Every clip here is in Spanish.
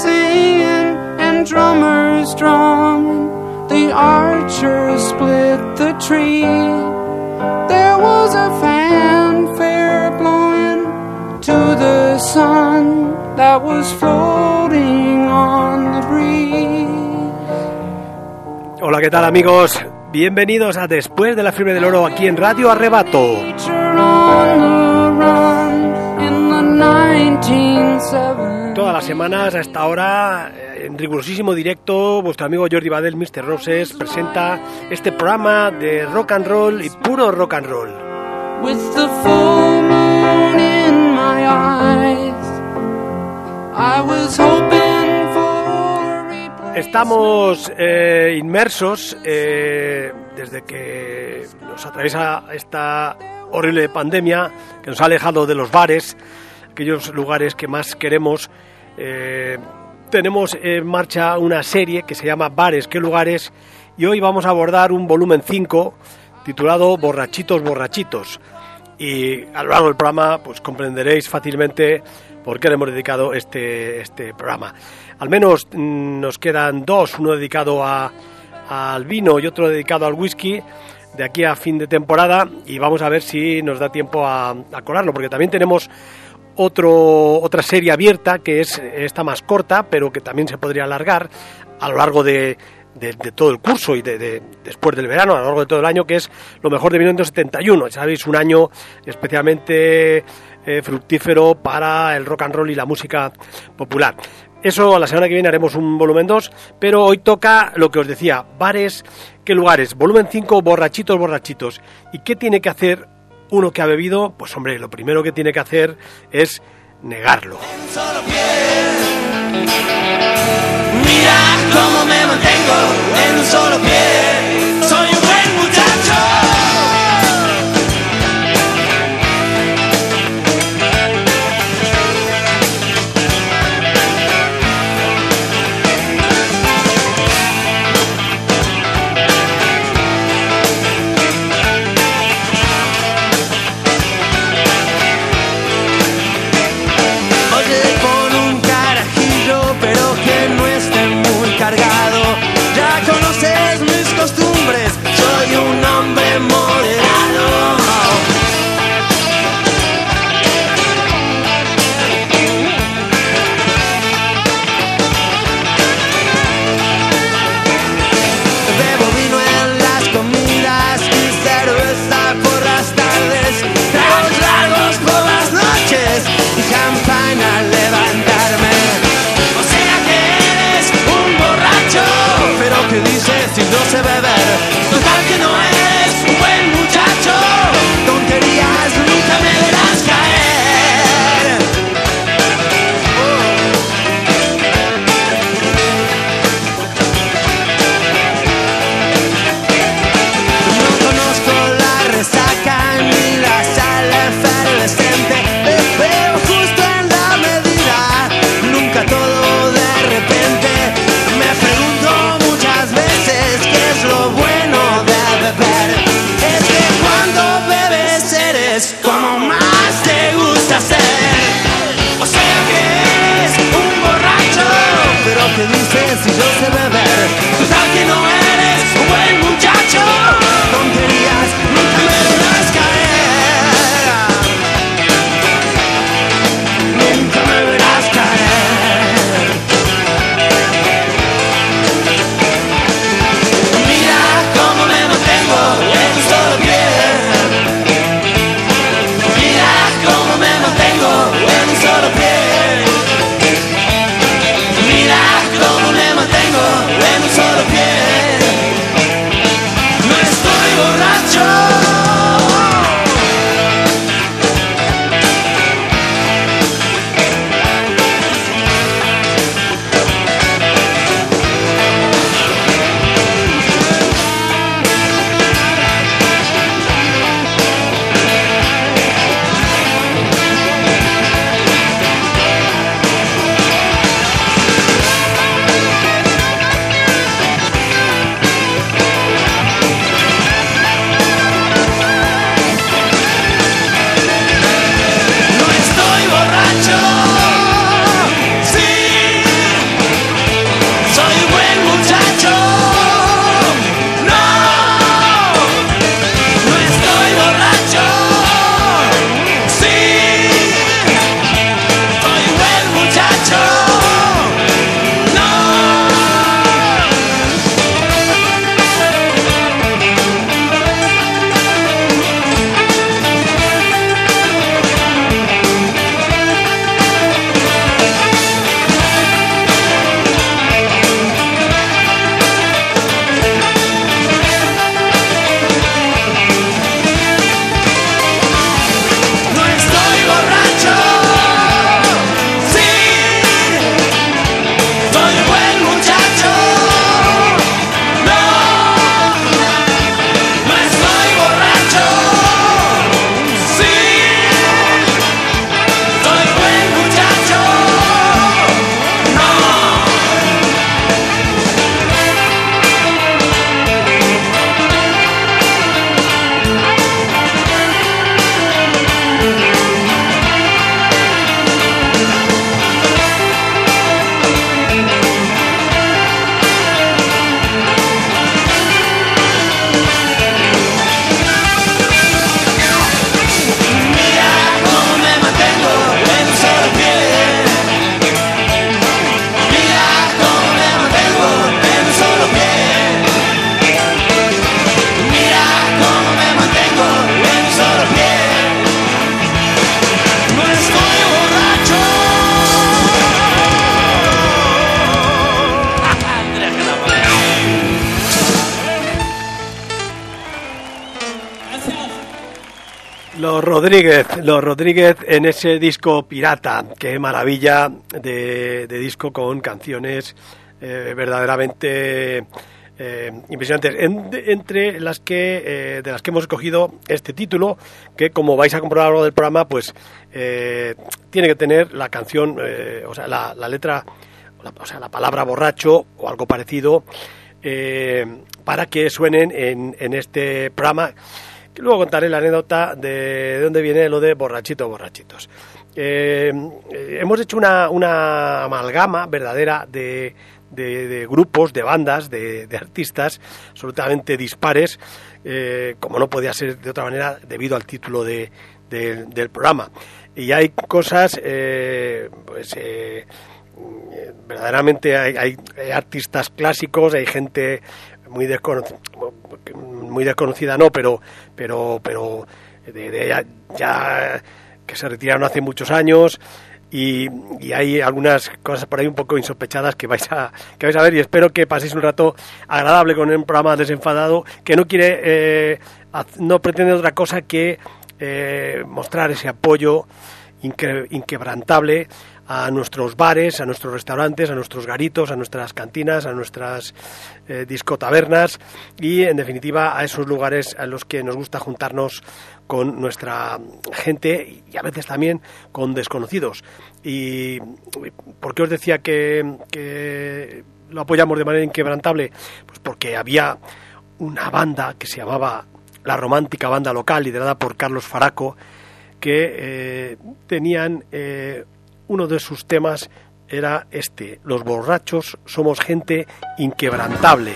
singing and drummers drumming. The archers split the tree. There was a fanfare blowing to the sun that was floating on the breeze. Hola, ¿qué tal amigos? Bienvenidos a Después de la Fiebre del Oro aquí en Radio Arrebato. Todas las semanas a esta hora, eh, en rigurosísimo directo, vuestro amigo Jordi Badel, Mr. Roses, presenta este programa de rock and roll y puro rock and roll. With the full moon in my eyes, I was hoping for. Estamos eh, inmersos eh, desde que nos atraviesa esta horrible pandemia que nos ha alejado de los bares, aquellos lugares que más queremos. Eh, tenemos en marcha una serie que se llama Bares, ¿qué lugares? Y hoy vamos a abordar un volumen 5 titulado Borrachitos, Borrachitos. Y a lo largo del programa pues comprenderéis fácilmente por qué le hemos dedicado este, este programa. Al menos mm, nos quedan dos, uno dedicado a, al vino y otro dedicado al whisky de aquí a fin de temporada y vamos a ver si nos da tiempo a, a colarlo porque también tenemos otro, otra serie abierta que es esta más corta pero que también se podría alargar a lo largo de, de- todo el curso y de, de- después del verano, a lo largo de todo el año, que es lo mejor de 1971. Sabéis, un año especialmente eh, fructífero para el rock and roll y la música popular. Eso la semana que viene haremos un volumen 2, pero hoy toca lo que os decía, bares, ¿qué lugares? Volumen 5, borrachitos, borrachitos. ¿Y qué tiene que hacer uno que ha bebido? Pues hombre, lo primero que tiene que hacer es negarlo. Rodríguez, los Rodríguez en ese disco pirata, qué maravilla de, de disco con canciones eh, verdaderamente eh, impresionantes. Entre las que eh, de las que hemos escogido este título, que como vais a comprobar a del programa, pues tiene que tener la canción, o sea, la, letra, la- o sea, la palabra borracho o algo parecido, para que suenen en, en este programa. Que luego contaré la anécdota de, de dónde viene lo de borrachitos, borrachitos. Eh, eh, hemos hecho una, una amalgama verdadera de, de- grupos, de bandas, de, artistas absolutamente dispares, eh, como no podía ser de otra manera debido al título de- de- del programa. Y hay cosas, pues, verdaderamente hay artistas clásicos, hay gente muy desconocida, muy desconocida no, pero pero pero de, de ya, que se retiraron hace muchos años y, y hay algunas cosas por ahí un poco insospechadas que vais a que vais a ver y espero que paséis un rato agradable con un programa desenfadado que no quiere eh, no pretende otra cosa que eh, mostrar ese apoyo inque- inquebrantable a nuestros bares, a nuestros restaurantes, a nuestros garitos, a nuestras cantinas, a nuestras eh, discotabernas y, en definitiva, a esos lugares a los que nos gusta juntarnos con nuestra gente y a veces también con desconocidos. ¿Y por qué os decía que, que lo apoyamos de manera inquebrantable? Pues porque había una banda que se llamaba la romántica banda local, liderada por Carlos Faraco, que eh, tenían eh, uno de sus temas era este, los borrachos somos gente inquebrantable.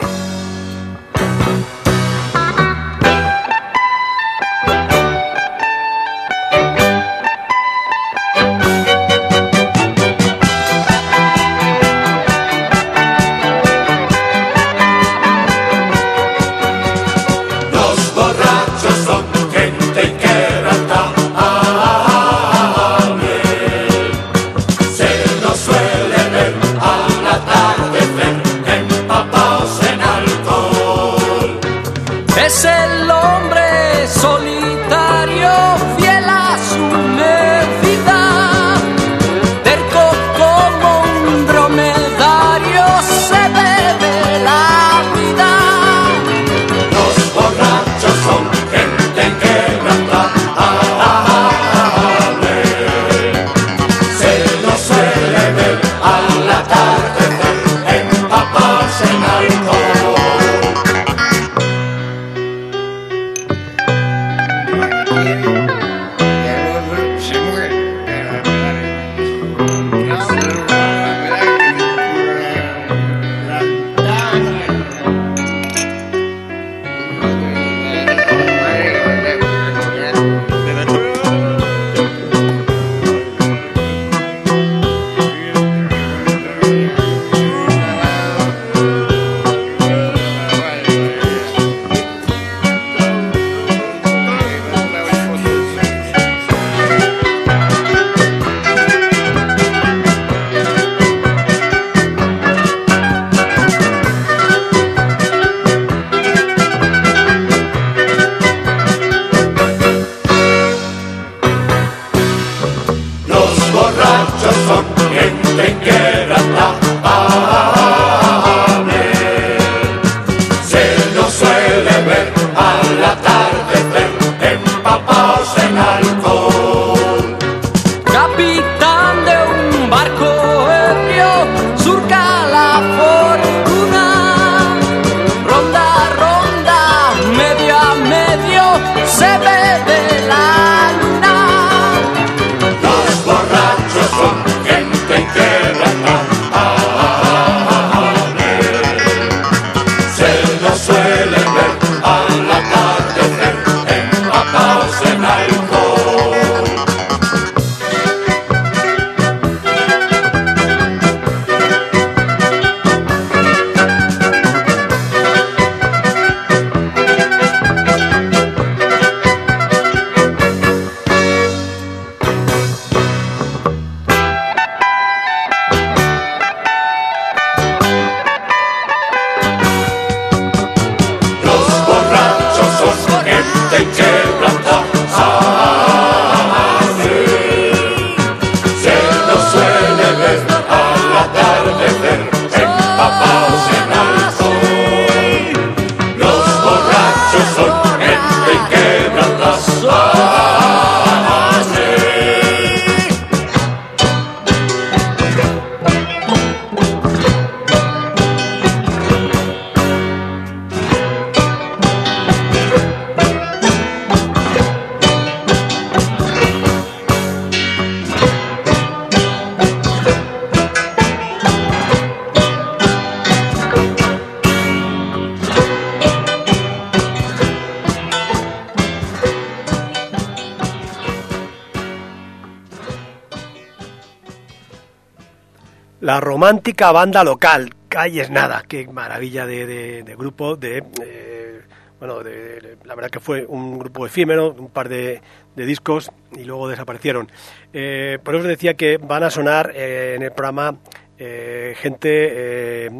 Banda local, Calles Nada, qué maravilla de, de- de grupo, de, eh, bueno, de- la verdad que fue un grupo efímero, un par de, discos y luego desaparecieron. Eh, por eso os decía que van a sonar eh, en el programa eh, gente,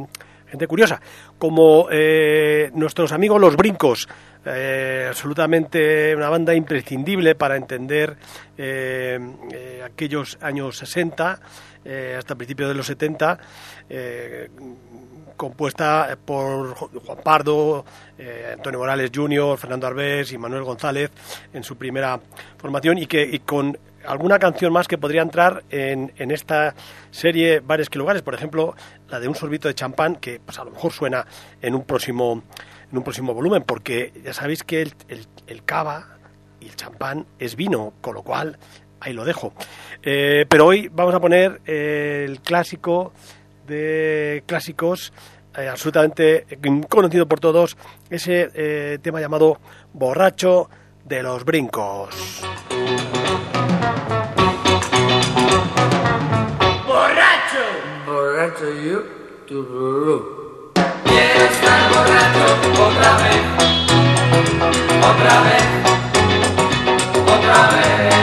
gente curiosa, como nuestros amigos Los Brincos, eh, absolutamente una banda imprescindible para entender eh, eh, aquellos años 60 eh, hasta principios de los 70, eh, compuesta por Juan Pardo, Antonio Morales Jr., Fernando Arbés y Manuel González en su primera formación y que con alguna canción más que podría entrar en, en esta serie Bares que Lugares, por ejemplo, la de un sorbito de champán, que pues, a lo mejor suena en un próximo en un próximo volumen, porque ya sabéis que el, el- cava y el champán es vino, con lo cual ahí lo dejo. Eh, pero hoy vamos a poner eh, el clásico de clásicos, eh, absolutamente conocido por todos, ese tema llamado Borracho de los Brincos. Borracho you. Quiero estar borracho otra vez, otra vez, otra vez.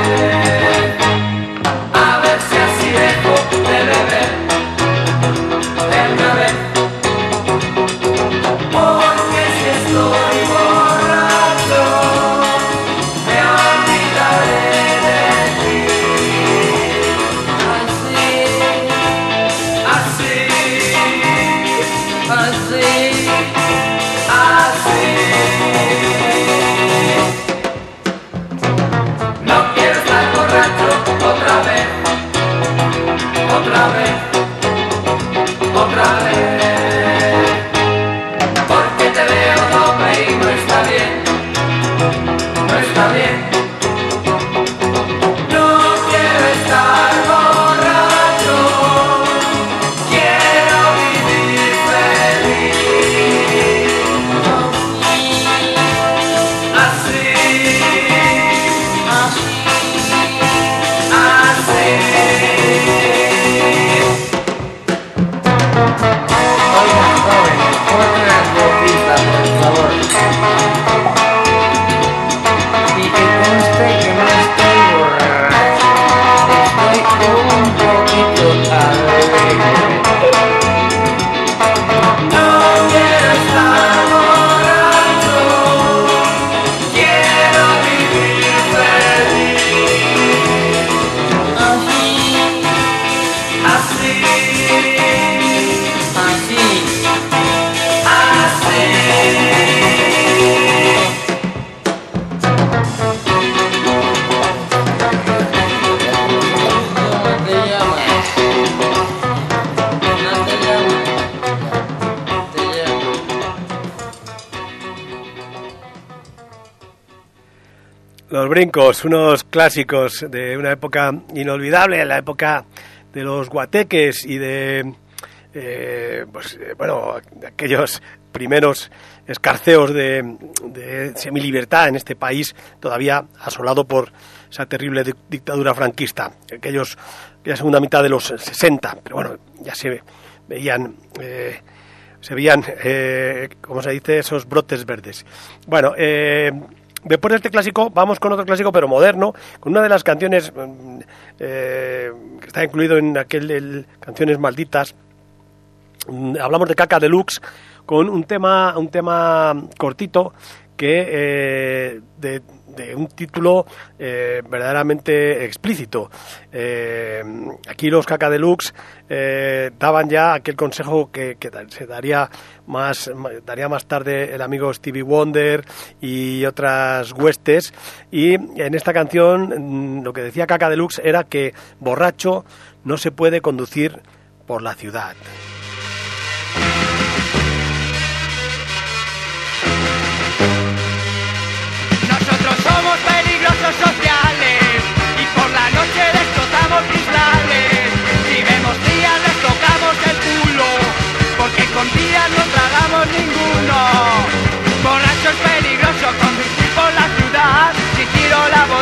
Unos clásicos de una época inolvidable, la época de los guateques y de, eh, pues, eh, bueno, aquellos primeros escarceos de, de semilibertad en este país todavía asolado por esa terrible dic- dictadura franquista. Aquellos, aquella segunda mitad de los 60, pero bueno, ya se veían... eh, se veían, eh, como se dice, esos brotes verdes. Bueno, eh, después de este clásico, vamos con otro clásico, pero moderno, con una de las canciones mm, eh, que está incluido en aquel el Canciones Malditas. Mm, Hablamos de Caca Deluxe, con un tema, un tema cortito que eh, de, de un título eh, verdaderamente explícito. Eh, aquí los Caca Deluxe eh, daban ya aquel consejo que, que se daría más, daría más tarde el amigo Stevie Wonder y otras huestes. Y en esta canción mm, lo que decía Caca Deluxe era que borracho no se puede conducir por la ciudad.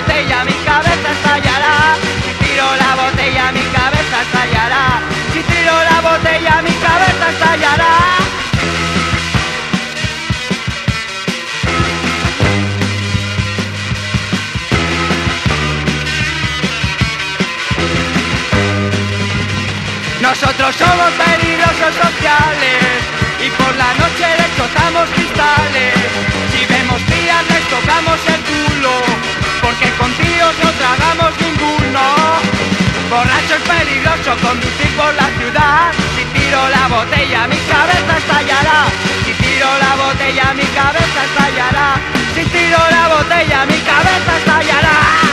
Botella mi cabeza estallará. Si tiro la botella mi cabeza estallará. Si tiro la botella mi cabeza estallará. Nosotros somos peligrosos sociales y por la noche destrozamos cristales. Si vemos tías les tocamos el culo, porque con tíos no tragamos ninguno. Borracho es peligroso conducir por la ciudad. Si tiro la botella mi cabeza estallará. Si tiro la botella mi cabeza estallará. Si tiro la botella mi cabeza estallará.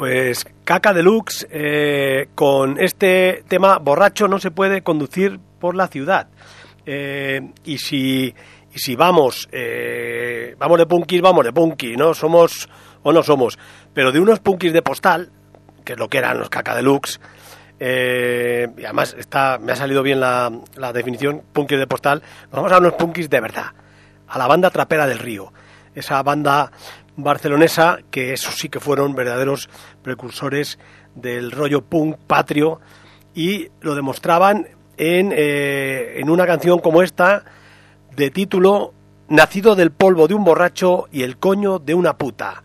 Pues Caca Deluxe eh, con este tema borracho no se puede conducir por la ciudad. Eh, y si y si vamos eh, vamos de punkis, vamos de punky, ¿no? Somos o no somos, pero de unos punkis de postal, que es lo que eran los Caca Deluxe, eh, y además está, me ha salido bien la, la definición, punkis de postal, vamos a unos punkis de verdad, a la banda Trapera del Río, esa banda barcelonesa que esos sí que fueron verdaderos precursores del rollo punk patrio y lo demostraban en, eh, en una canción como esta de título Nacido del polvo de un borracho y el coño de una puta,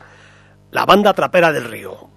la banda Trapera del Río.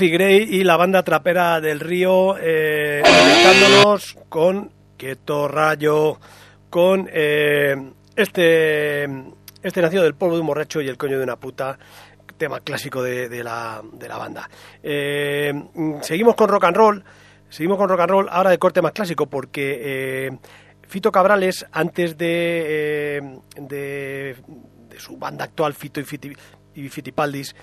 Morphy Gray y la banda trapera del río, eh, con Quieto Rayo, con eh, este, este nacido del polvo de un borracho y el coño de una puta, tema clásico de, de la, de la banda. Eh, seguimos con rock and roll, seguimos con rock and roll, ahora de corte más clásico, porque eh, Fito Cabrales, antes de, eh, de, de su banda actual, Fito y, Fiti- y Fitipaldis,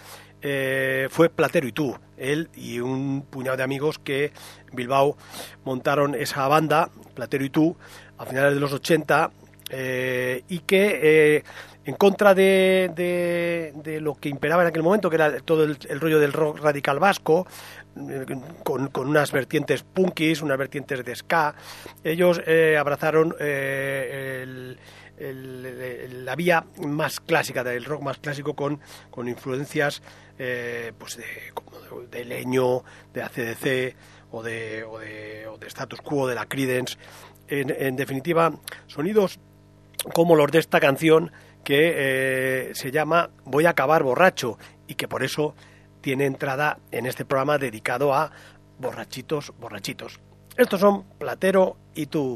eh, fue Platero y tú, él y un puñado de amigos que en Bilbao montaron esa banda, Platero y tú, a finales de los 80, eh, y que eh, en contra de, de- lo que imperaba en aquel momento, que era todo el, rollo del rock radical vasco, con, con unas vertientes punkis, unas vertientes de ska, ellos abrazaron el- el- la vía más clásica del rock más clásico con, con influencias eh, pues de, como de, leño, de ACDC o de, o de, o de status quo, de la Creedence. En, en definitiva, sonidos como los de esta canción que eh, se llama Voy a acabar borracho y que por eso tiene entrada en este programa dedicado a borrachitos, borrachitos. Estos son Platero y tú.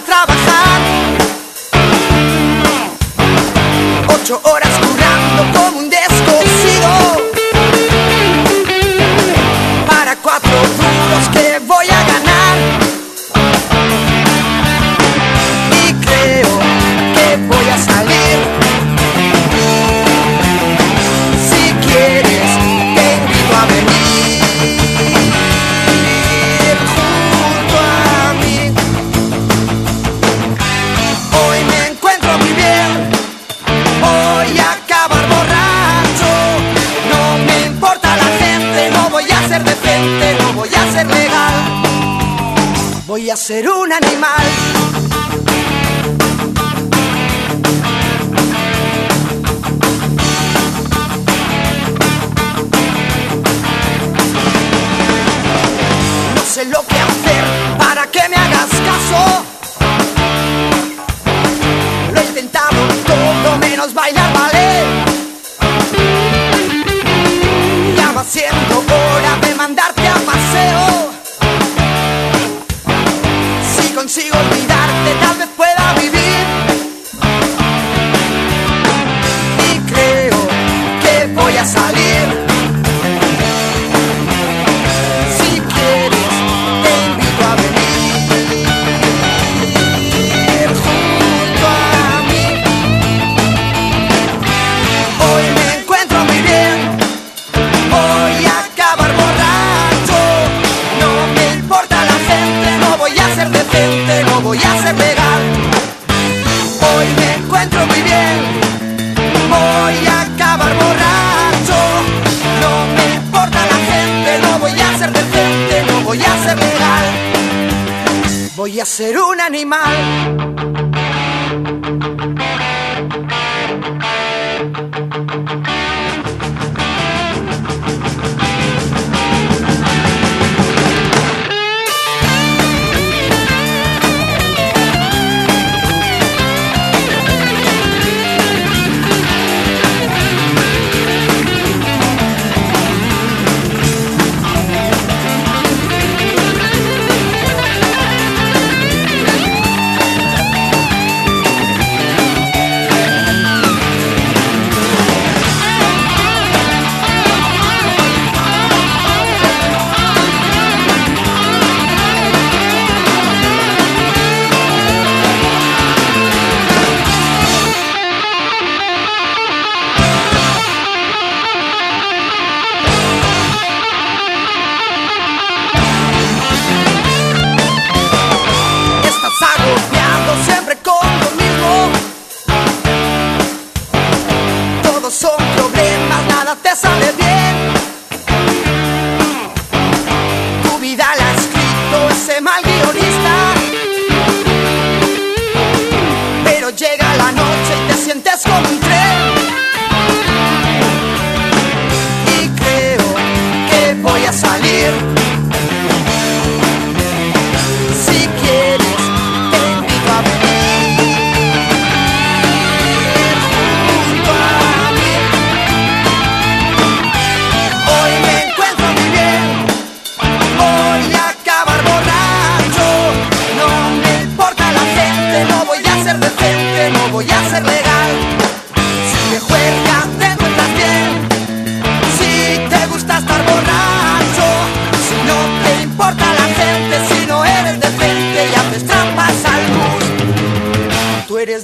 trabajar. Ocho horas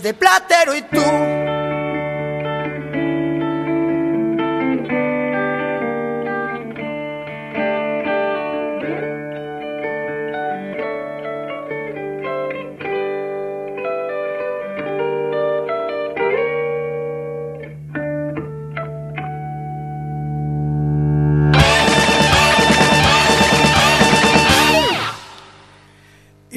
de platero y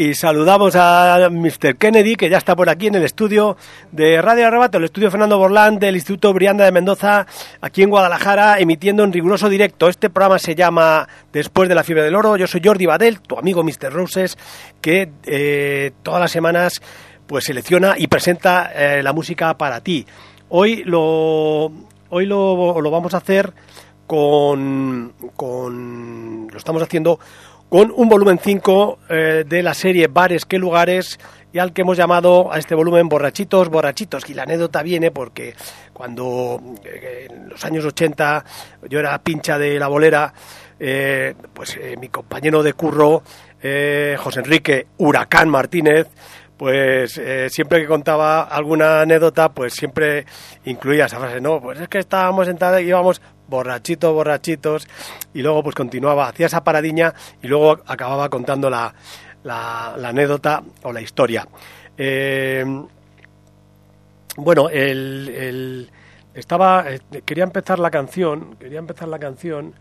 Y saludamos a Mr. Kennedy, que ya está por aquí en el estudio de Radio Arrebato, el estudio Fernando Borlán del Instituto Brianda de Mendoza, aquí en Guadalajara, emitiendo en riguroso directo. Este programa se llama Después de la fiebre del oro. Yo soy Jordi Badel, tu amigo Mr. Roses, que eh, todas las semanas pues selecciona y presenta eh, la música para ti. Hoy lo, hoy lo, lo vamos a hacer con, con... Lo estamos haciendo con un volumen 5 eh, de la serie Bares que lugares y al que hemos llamado a este volumen Borrachitos, Borrachitos. Y la anécdota viene porque cuando eh, en los años 80 yo era pincha de la bolera, eh, pues mi compañero de curro, José Enrique Huracán Martínez, pues siempre que contaba alguna anécdota, pues siempre incluía esa frase, no, pues es que estábamos sentados y íbamos borrachitos, borrachitos, y luego pues continuaba, hacía esa paradiña y luego acababa contando la, la, la anécdota o la historia. Eh, bueno, el, estaba, eh, quería empezar la canción, quería empezar la canción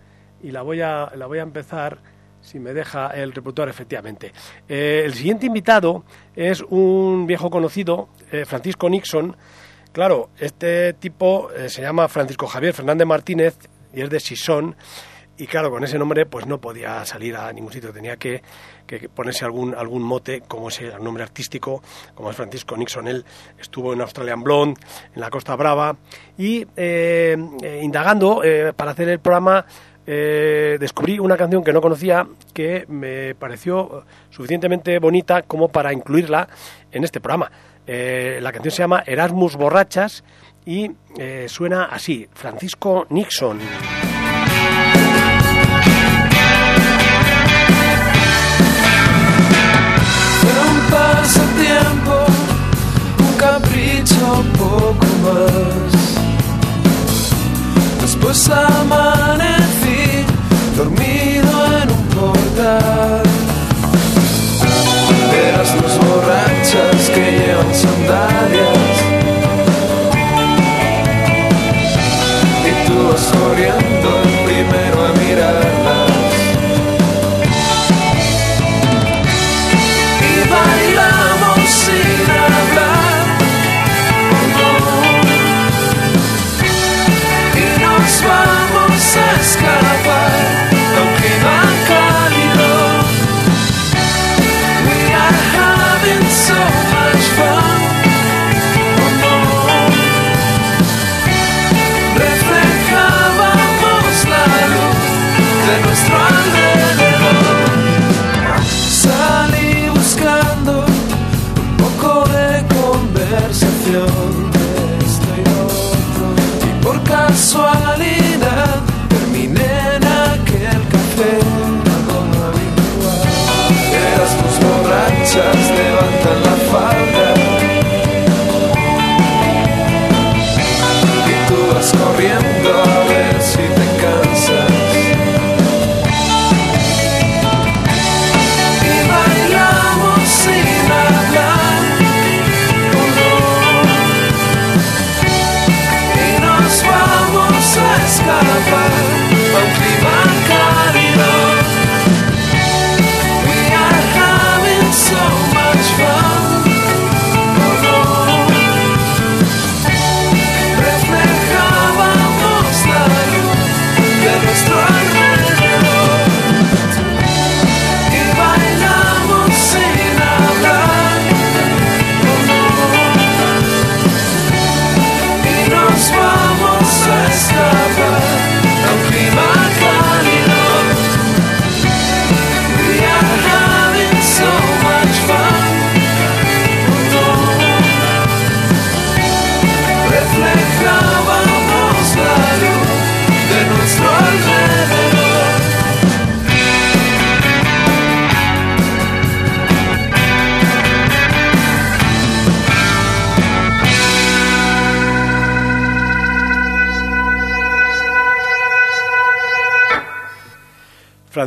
y la voy a, la voy a empezar si me deja el reproductor efectivamente. Eh, el siguiente invitado es un viejo conocido, Francisco Nixon. Claro, este tipo eh, se llama Francisco Javier Fernández Martínez y es de Sison. Y claro, con ese nombre pues no podía salir a ningún sitio, tenía que, ponerse algún, algún mote, como es el nombre artístico, como es Francisco Nixon. Él estuvo en Australian Blonde, en la Costa Brava, y eh, eh, indagando eh, para hacer el programa eh, descubrí una canción que no conocía que me pareció suficientemente bonita como para incluirla en este programa. Eh, la canción se llama Erasmus Borrachas y eh, suena así, Francisco Nixon. Un capricho poco más. Después amanecí dormido en un portal. Eras dos borrachas que llevan sandalias. Y tú vas corriendo el primero a mirarlas. just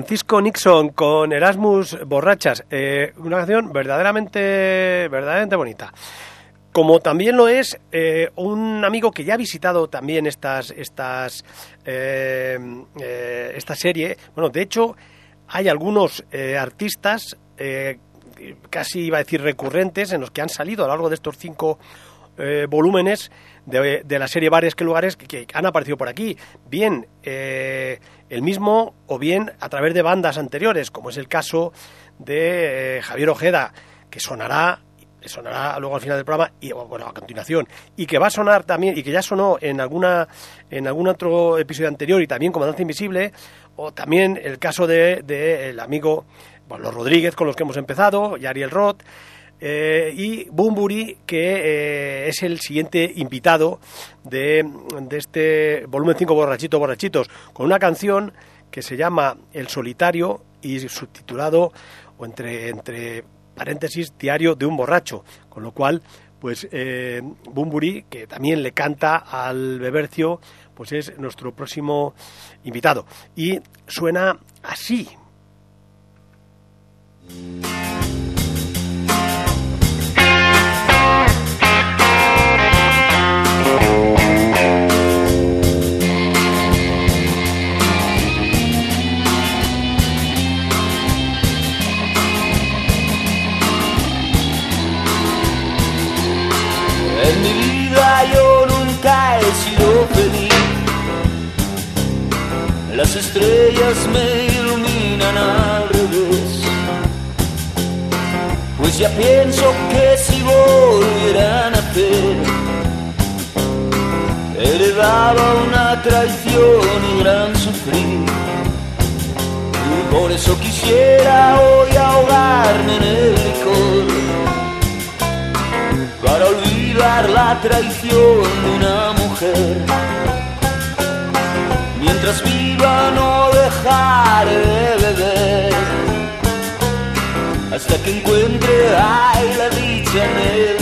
Francisco Nixon con Erasmus Borrachas, eh, una canción verdaderamente, verdaderamente bonita. Como también lo es eh, un amigo que ya ha visitado también estas, estas, eh, eh, esta serie. Bueno, de hecho, hay algunos artistas, casi iba a decir recurrentes, en los que han salido a lo largo de estos cinco volúmenes de, de la serie Bares que Lugares que, han aparecido por aquí. Bien eh, el mismo o bien a través de bandas anteriores, como es el caso de eh, Javier Ojeda, que sonará sonará luego al final del programa y bueno a continuación y que va a sonar también y que ya sonó en alguna en algún otro episodio anterior y también como Danza Invisible o también el caso de, de el amigo bueno, los Rodríguez con los que hemos empezado y Ariel Roth eh, y Bumburi, que eh, es el siguiente invitado de, de este volumen 5 Borrachitos Borrachitos, con una canción que se llama El Solitario y subtitulado, o entre, entre paréntesis, Diario de un Borracho, con lo cual, pues eh, Bumburi, que también le canta al Bebercio, pues es nuestro próximo invitado. Y suena así. Las estrellas me iluminan al revés. Pues ya pienso que si volvieran a nacer, heredaba una traición y gran sufrir. Y por eso quisiera hoy ahogarme en el licor para olvidar la traición de una mujer. Mientras viva no dejaré de beber. Hasta que encuentre ay, la dicha en el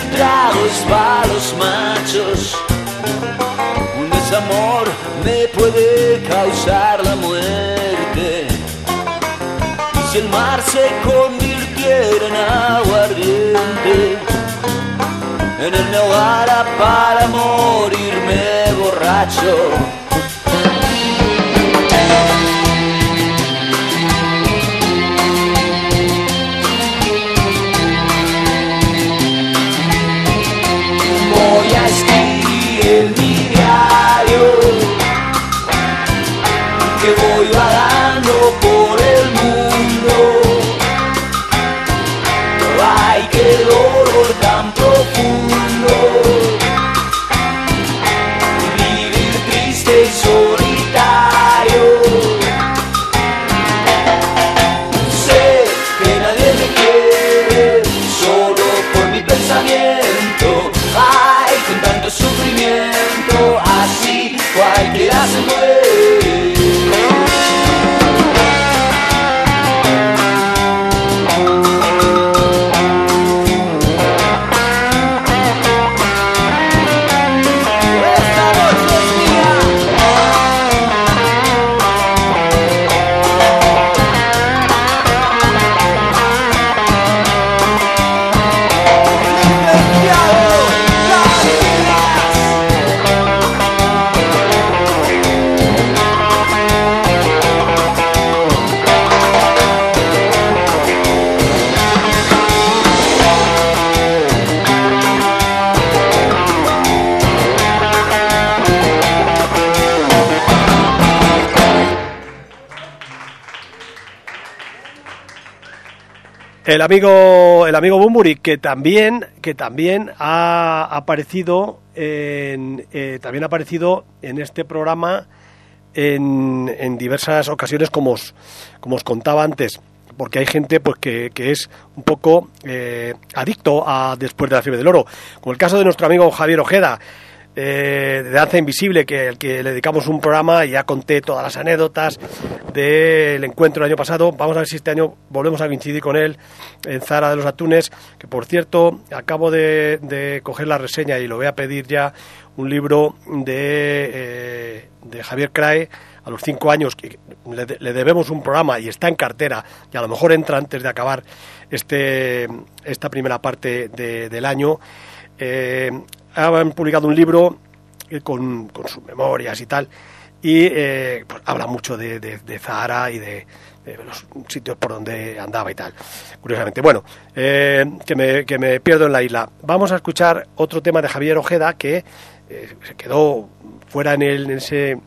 el trago es para los machos. Un desamor me puede causar la muerte. Y si el mar se convirtiera en aguardiente, en me ahogara para morirme borracho. El amigo, el amigo Bumburi, que también, que también ha aparecido en, eh, también ha aparecido en este programa en, en diversas ocasiones, como os, como os contaba antes, porque hay gente pues que, que es un poco eh, adicto a después de la fiebre del oro, como el caso de nuestro amigo Javier Ojeda eh, de Danza Invisible, que al que le dedicamos un programa y ya conté todas las anécdotas del encuentro el año pasado. Vamos a ver si este año volvemos a coincidir con él en Zara de los Atunes, que por cierto acabo de, coger la reseña y lo voy a pedir ya un libro de, eh, de Javier Crae a los cinco años, que le, le debemos un programa y está en cartera y a lo mejor entra antes de acabar este, esta primera parte de- del año. Eh, han publicado un libro eh, con, con sus memorias y tal, y eh, pues, habla mucho de, de, Zahara y de, de los sitios por donde andaba y tal. Curiosamente, bueno, eh, que, me, que me pierdo en la isla. Vamos a escuchar otro tema de Javier Ojeda que eh, se quedó fuera en, el, en ese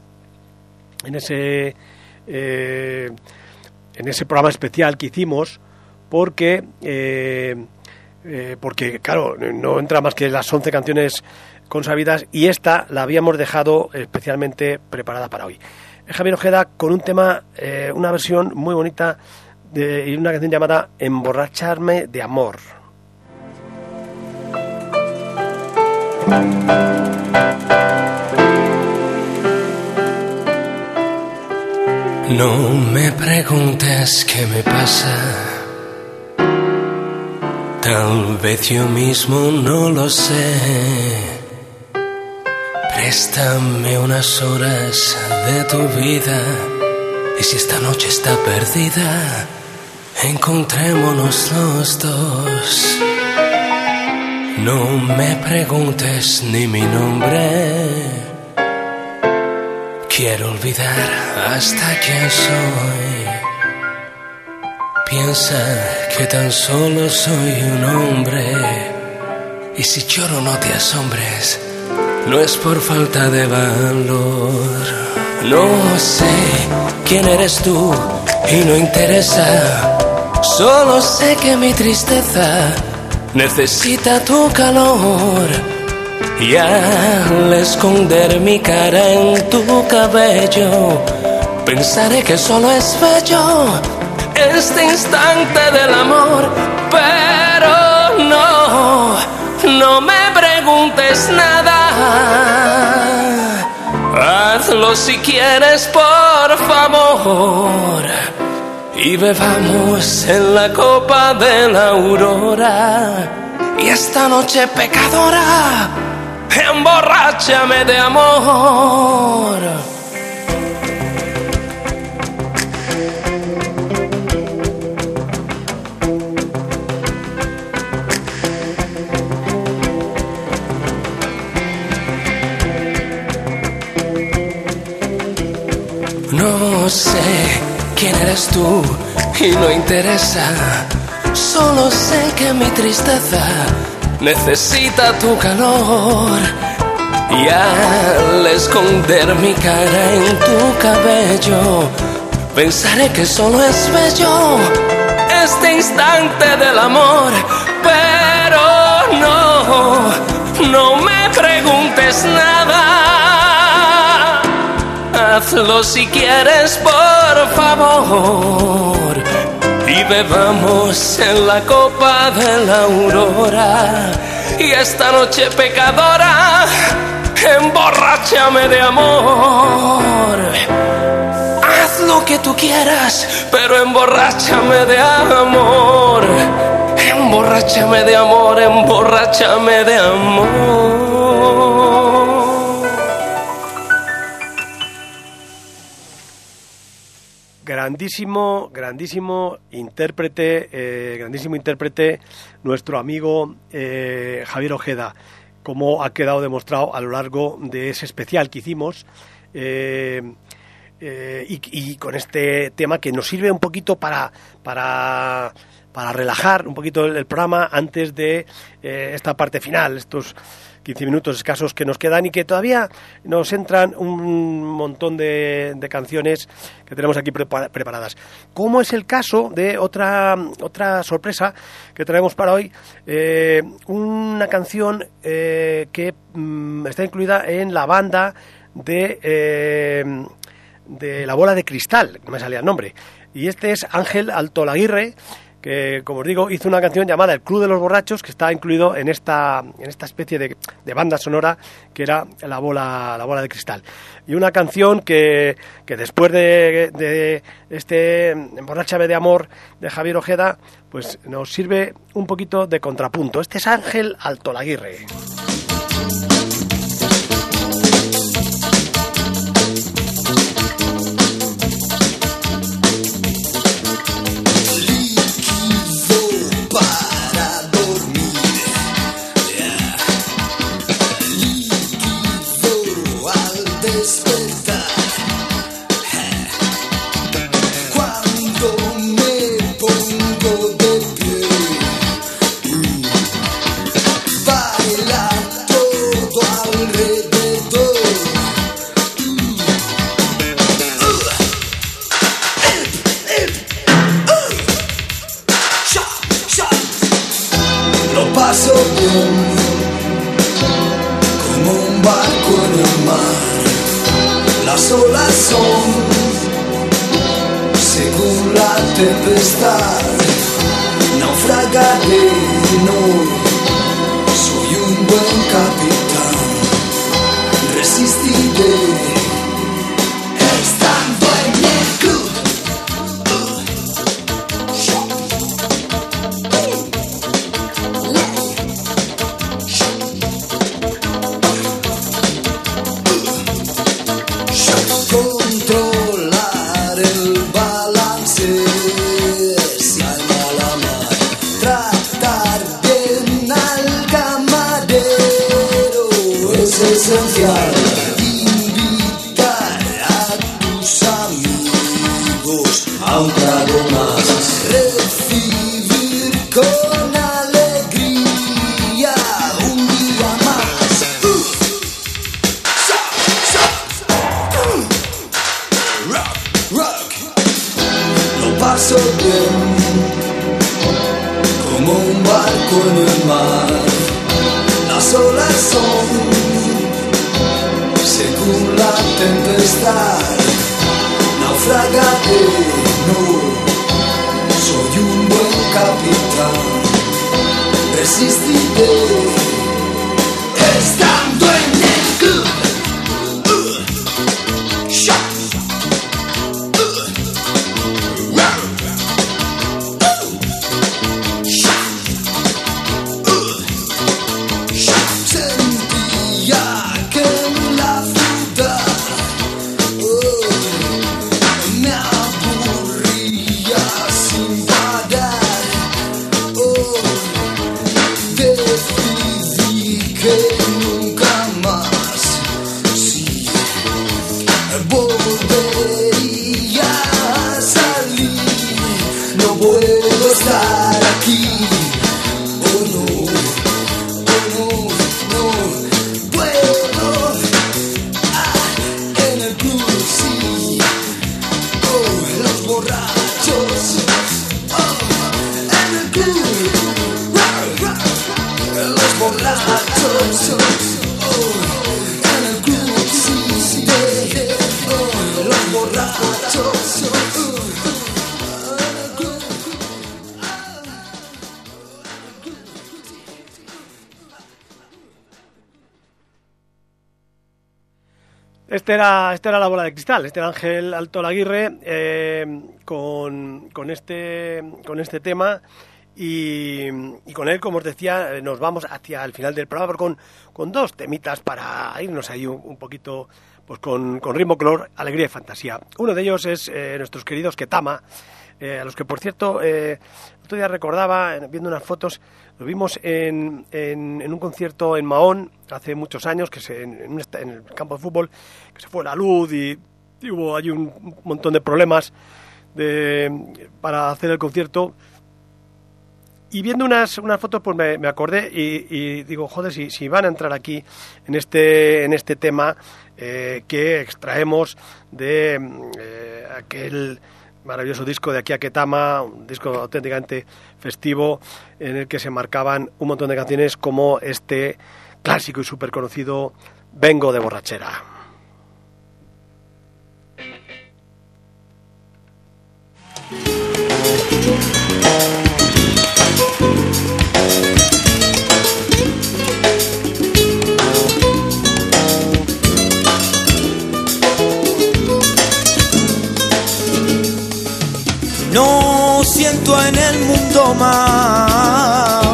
en ese eh, en ese programa especial que hicimos porque eh, porque claro no entra más que las 11 canciones consabidas y esta la habíamos dejado especialmente preparada para hoy Javier Ojeda con un tema eh, una versión muy bonita de y una canción llamada Emborracharme de amor No me preguntes qué me pasa. Tal vez yo mismo no lo sé. Préstame unas horas de tu vida. Y si esta noche está perdida, encontrémonos los dos. No me preguntes ni mi nombre. Quiero olvidar hasta quién soy. Piensa que tan solo soy un hombre. Y si lloro no te asombres, no es por falta de valor. No sé quién eres tú y no interesa. Solo sé que mi tristeza necesita tu calor. Y al esconder mi cara en tu cabello, pensaré que solo es bello este instante del amor. Pero no, no me preguntes nada. Hazlo si quieres, por favor. Y bebamos en la copa de la aurora. Y esta noche pecadora, emborráchame de amor. No sé quién eres tú y no interesa. Solo sé que mi tristeza necesita tu calor. Y al esconder mi cara en tu cabello, pensaré que solo es bello este instante del amor. Pero no, no me preguntes nada. Hazlo si quieres, por favor. Y bebamos en la copa de la aurora. Y esta noche pecadora, emborráchame de amor. Haz lo que tú quieras, pero emborráchame de amor. Emborráchame de amor, emborráchame de amor. Grandísimo, grandísimo intérprete, eh, grandísimo intérprete, nuestro amigo eh, Javier Ojeda, como ha quedado demostrado a lo largo de ese especial que hicimos. eh, y, con este tema que nos sirve un poquito para, para, relajar un poquito el, el programa antes de esta parte final, estos 15 minutos escasos que nos quedan y que todavía nos entran un montón de, de canciones que tenemos aquí prepa- preparadas. Como es el caso de otra, otra sorpresa que traemos para hoy, eh, una canción eh, que mm, está incluida en la banda de, eh, de La Bola de Cristal, no me salía el nombre. Y este es Ángel Altolaguirre, que, como os digo, hizo una canción llamada El Club de los Borrachos, que está incluido en esta, en esta especie de, de banda sonora que era La Bola, la bola de Cristal. Y una canción que, que después de, de este Emborráchame de Amor de Javier Ojeda, pues nos sirve un poquito de contrapunto. Este es Ángel Altolaguirre. Paso bien como un barco en el mar. Las olas son según la tempestad. Naufragaré, no soy un buen capitán. Resistiré estando en el club. Este era, la bola de cristal, este era Ángel Alto Laguirre eh, con, con, este, con este tema y, con él, como os decía, eh, nos vamos hacia el final del programa con, con dos temitas para irnos ahí un, un poquito pues con, con ritmo, color, alegría y fantasía. Uno de ellos es eh, nuestros queridos Ketama, eh, a los que por cierto eh, otro día recordaba, viendo unas fotos, lo vimos en, en, un concierto en Mahón hace muchos años, que se, en, en el campo de fútbol, que se fue la luz y, hubo allí un montón de problemas de, para hacer el concierto. y viendo unas, unas fotos, pues me, me acordé y, y digo, joder, si, si van a entrar aquí en este, en este tema eh, que extraemos de mm, eh, aquel maravilloso disco de Aquí a Ketama, un disco auténticamente festivo en el que se marcaban un montón de canciones como este clásico y súper conocido Vengo de borrachera. Siento en el mundo más.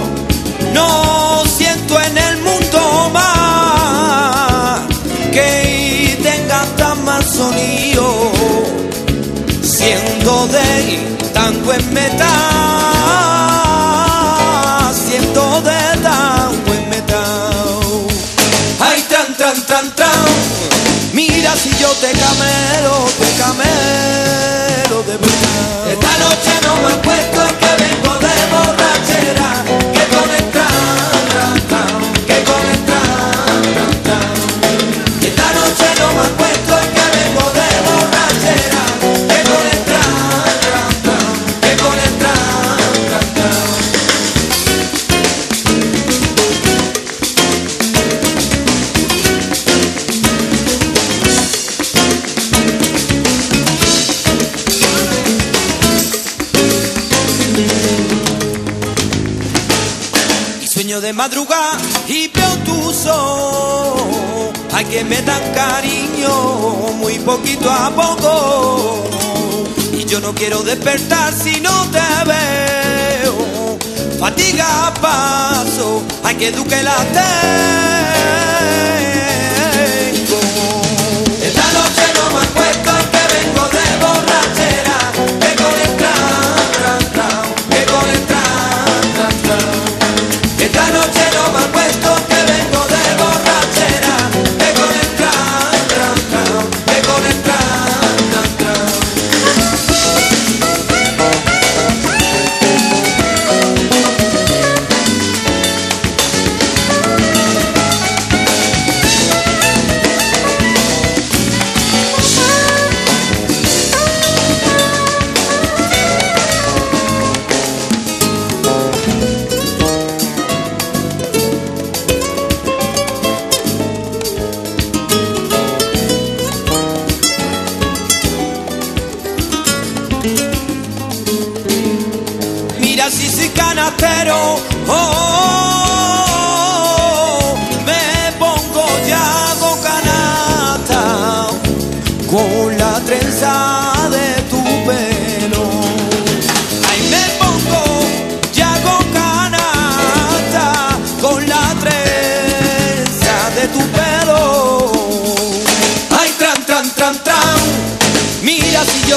No siento en el mundo más que tenga tan mal sonido. Siendo de tan buen metal. Siendo de tan buen metal. Ay, tran, tran, tran, tran. Mira si yo te camelo, te camelo de verdad. Esta noche no me acuesto que me dan cariño muy poquito a poco. Y yo no quiero despertar si no te veo. Fatiga paso, hay que la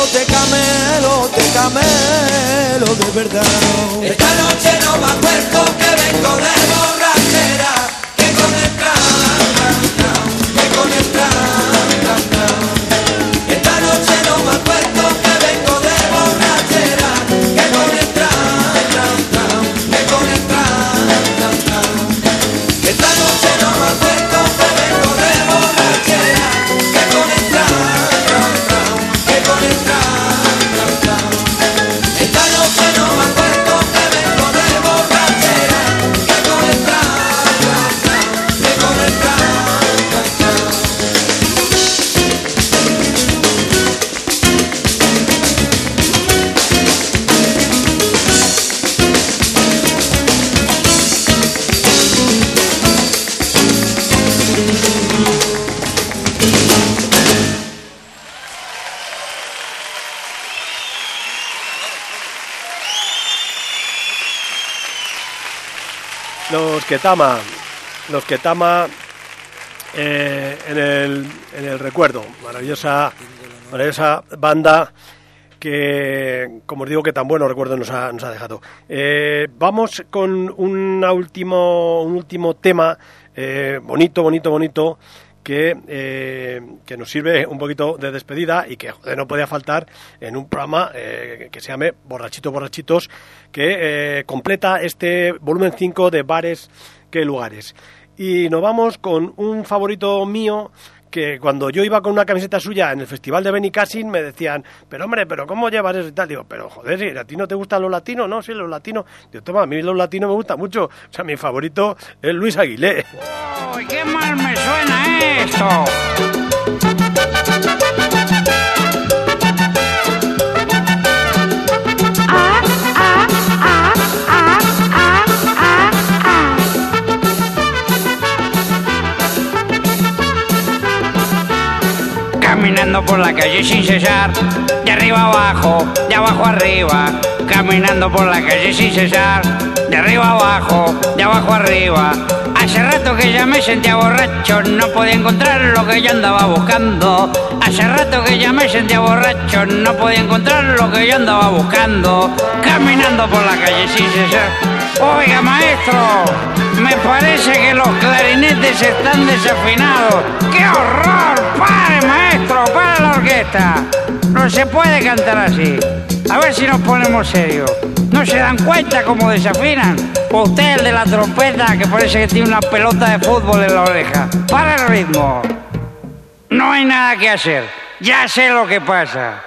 Mira si yo te camelo, te camelo de verdad. Esta noche no me acuerdo que vengo de borrachera. Los Ketama eh, en, el, en el recuerdo, maravillosa, maravillosa banda que, como os digo, que tan bueno recuerdo nos ha, nos ha dejado. Eh, vamos con una último, un último tema eh, bonito, bonito, bonito, que, eh, que nos sirve un poquito de despedida y que no podía faltar en un programa eh, que se llame Borrachitos Borrachitos, que eh, completa este volumen 5 de bares que lugares. Y nos vamos con un favorito mío que cuando yo iba con una camiseta suya en el festival de Benicassin me decían, pero hombre, pero ¿cómo llevas eso y tal? Digo, pero joder, si a ti no te gustan los latinos, no, sí, los latinos. Digo, toma, a mí los latinos me gustan mucho. O sea, mi favorito es Luis Aguilé. ¡Uy, qué mal me suena esto! Por la calle sin cesar, de arriba abajo, de abajo arriba. Caminando por la calle sin cesar, de arriba abajo, de abajo arriba. Hace rato que ya me sentía borracho, no podía encontrar lo que yo andaba buscando. Hace rato que ya me sentía borracho, no podía encontrar lo que yo andaba buscando. Caminando por la calle sin cesar. Oiga, maestro, me parece que los clarinetes están desafinados. ¡Qué horror! ¡Pare! No se puede cantar así. A ver si nos ponemos serios. ¿No se dan cuenta cómo desafinan? O usted, el de la trompeta, que parece que tiene una pelota de fútbol en la oreja. ¡Para el ritmo! No hay nada que hacer. Ya sé lo que pasa.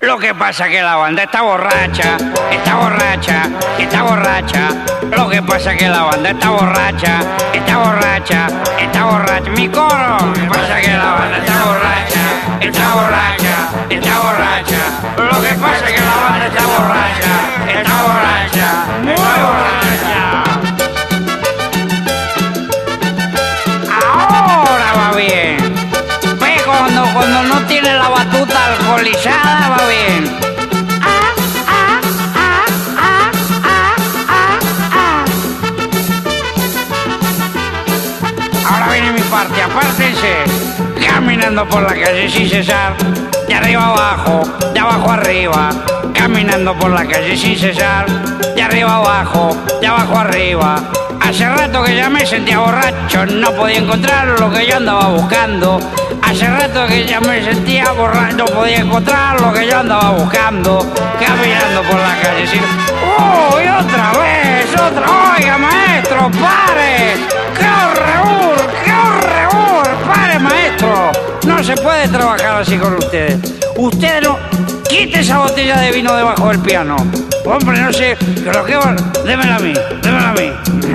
Lo que pasa que la banda está borracha, está borracha, está borracha. Lo que pasa que la banda está borracha, está borracha, está borracha. Mi coro. Lo que pasa que la banda está borracha, está borracha, está borracha. Lo que pasa que la banda está borracha, está borracha, muy borracha. Ahora va bien. Ve cuando, cuando no tiene la batuta alcoholizada, va bien. Ahora viene mi parte, apártense. Caminando por la calle sin cesar, de arriba abajo, de abajo arriba. Caminando por la calle sin cesar, de arriba abajo, de abajo arriba. Hace rato que ya me sentía borracho, no podía encontrar lo que yo andaba buscando. Hace rato que ya me sentía borracho, no podía encontrar lo que yo andaba buscando. Caminando por la calle sin... ¡Uy, otra vez! ¡Otra! ¡Oiga, maestro, pare! ¡Qué No se puede trabajar así con ustedes. Ustedes no... Quite esa botella de vino debajo del piano. Hombre, no sé, pero qué va... Démela a mí, démela a mí.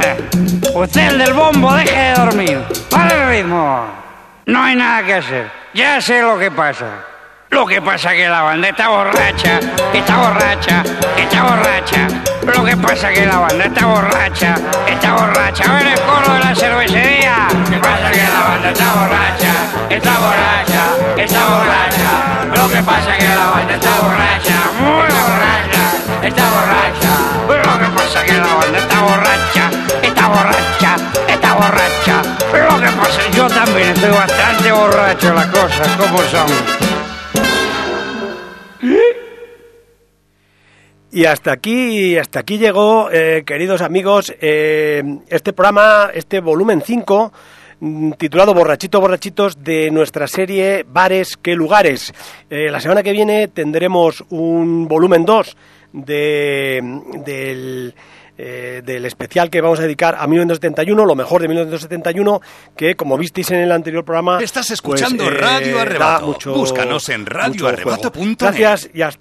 Usted, el del bombo, deje de dormir. Para el ritmo. No hay nada que hacer. Ya sé lo que pasa. Lo que pasa que la banda está borracha, está borracha, está borracha. Lo que pasa que la banda está borracha, está borracha. A ver el coro de la cervecería. Lo que pasa que la banda está borracha, está borracha, está borracha. Lo que pasa que la banda está borracha, muy borracha, está borracha. Lo que pasa que la banda está borracha, está borracha, está borracha. Lo que pasa, yo también estoy bastante borracho, las cosas como son. Y hasta aquí, hasta aquí llegó, eh, queridos amigos, eh, este programa, este volumen 5, mm, titulado Borrachitos, Borrachitos, de nuestra serie Bares, qué lugares. Eh, la semana que viene tendremos un volumen 2 de, del, eh, del especial que vamos a dedicar a 1971, lo mejor de 1971, que como visteis en el anterior programa... Estás escuchando pues, eh, Radio Arrebato. mucho- Búscanos en radioarrebato.net. Gracias y hasta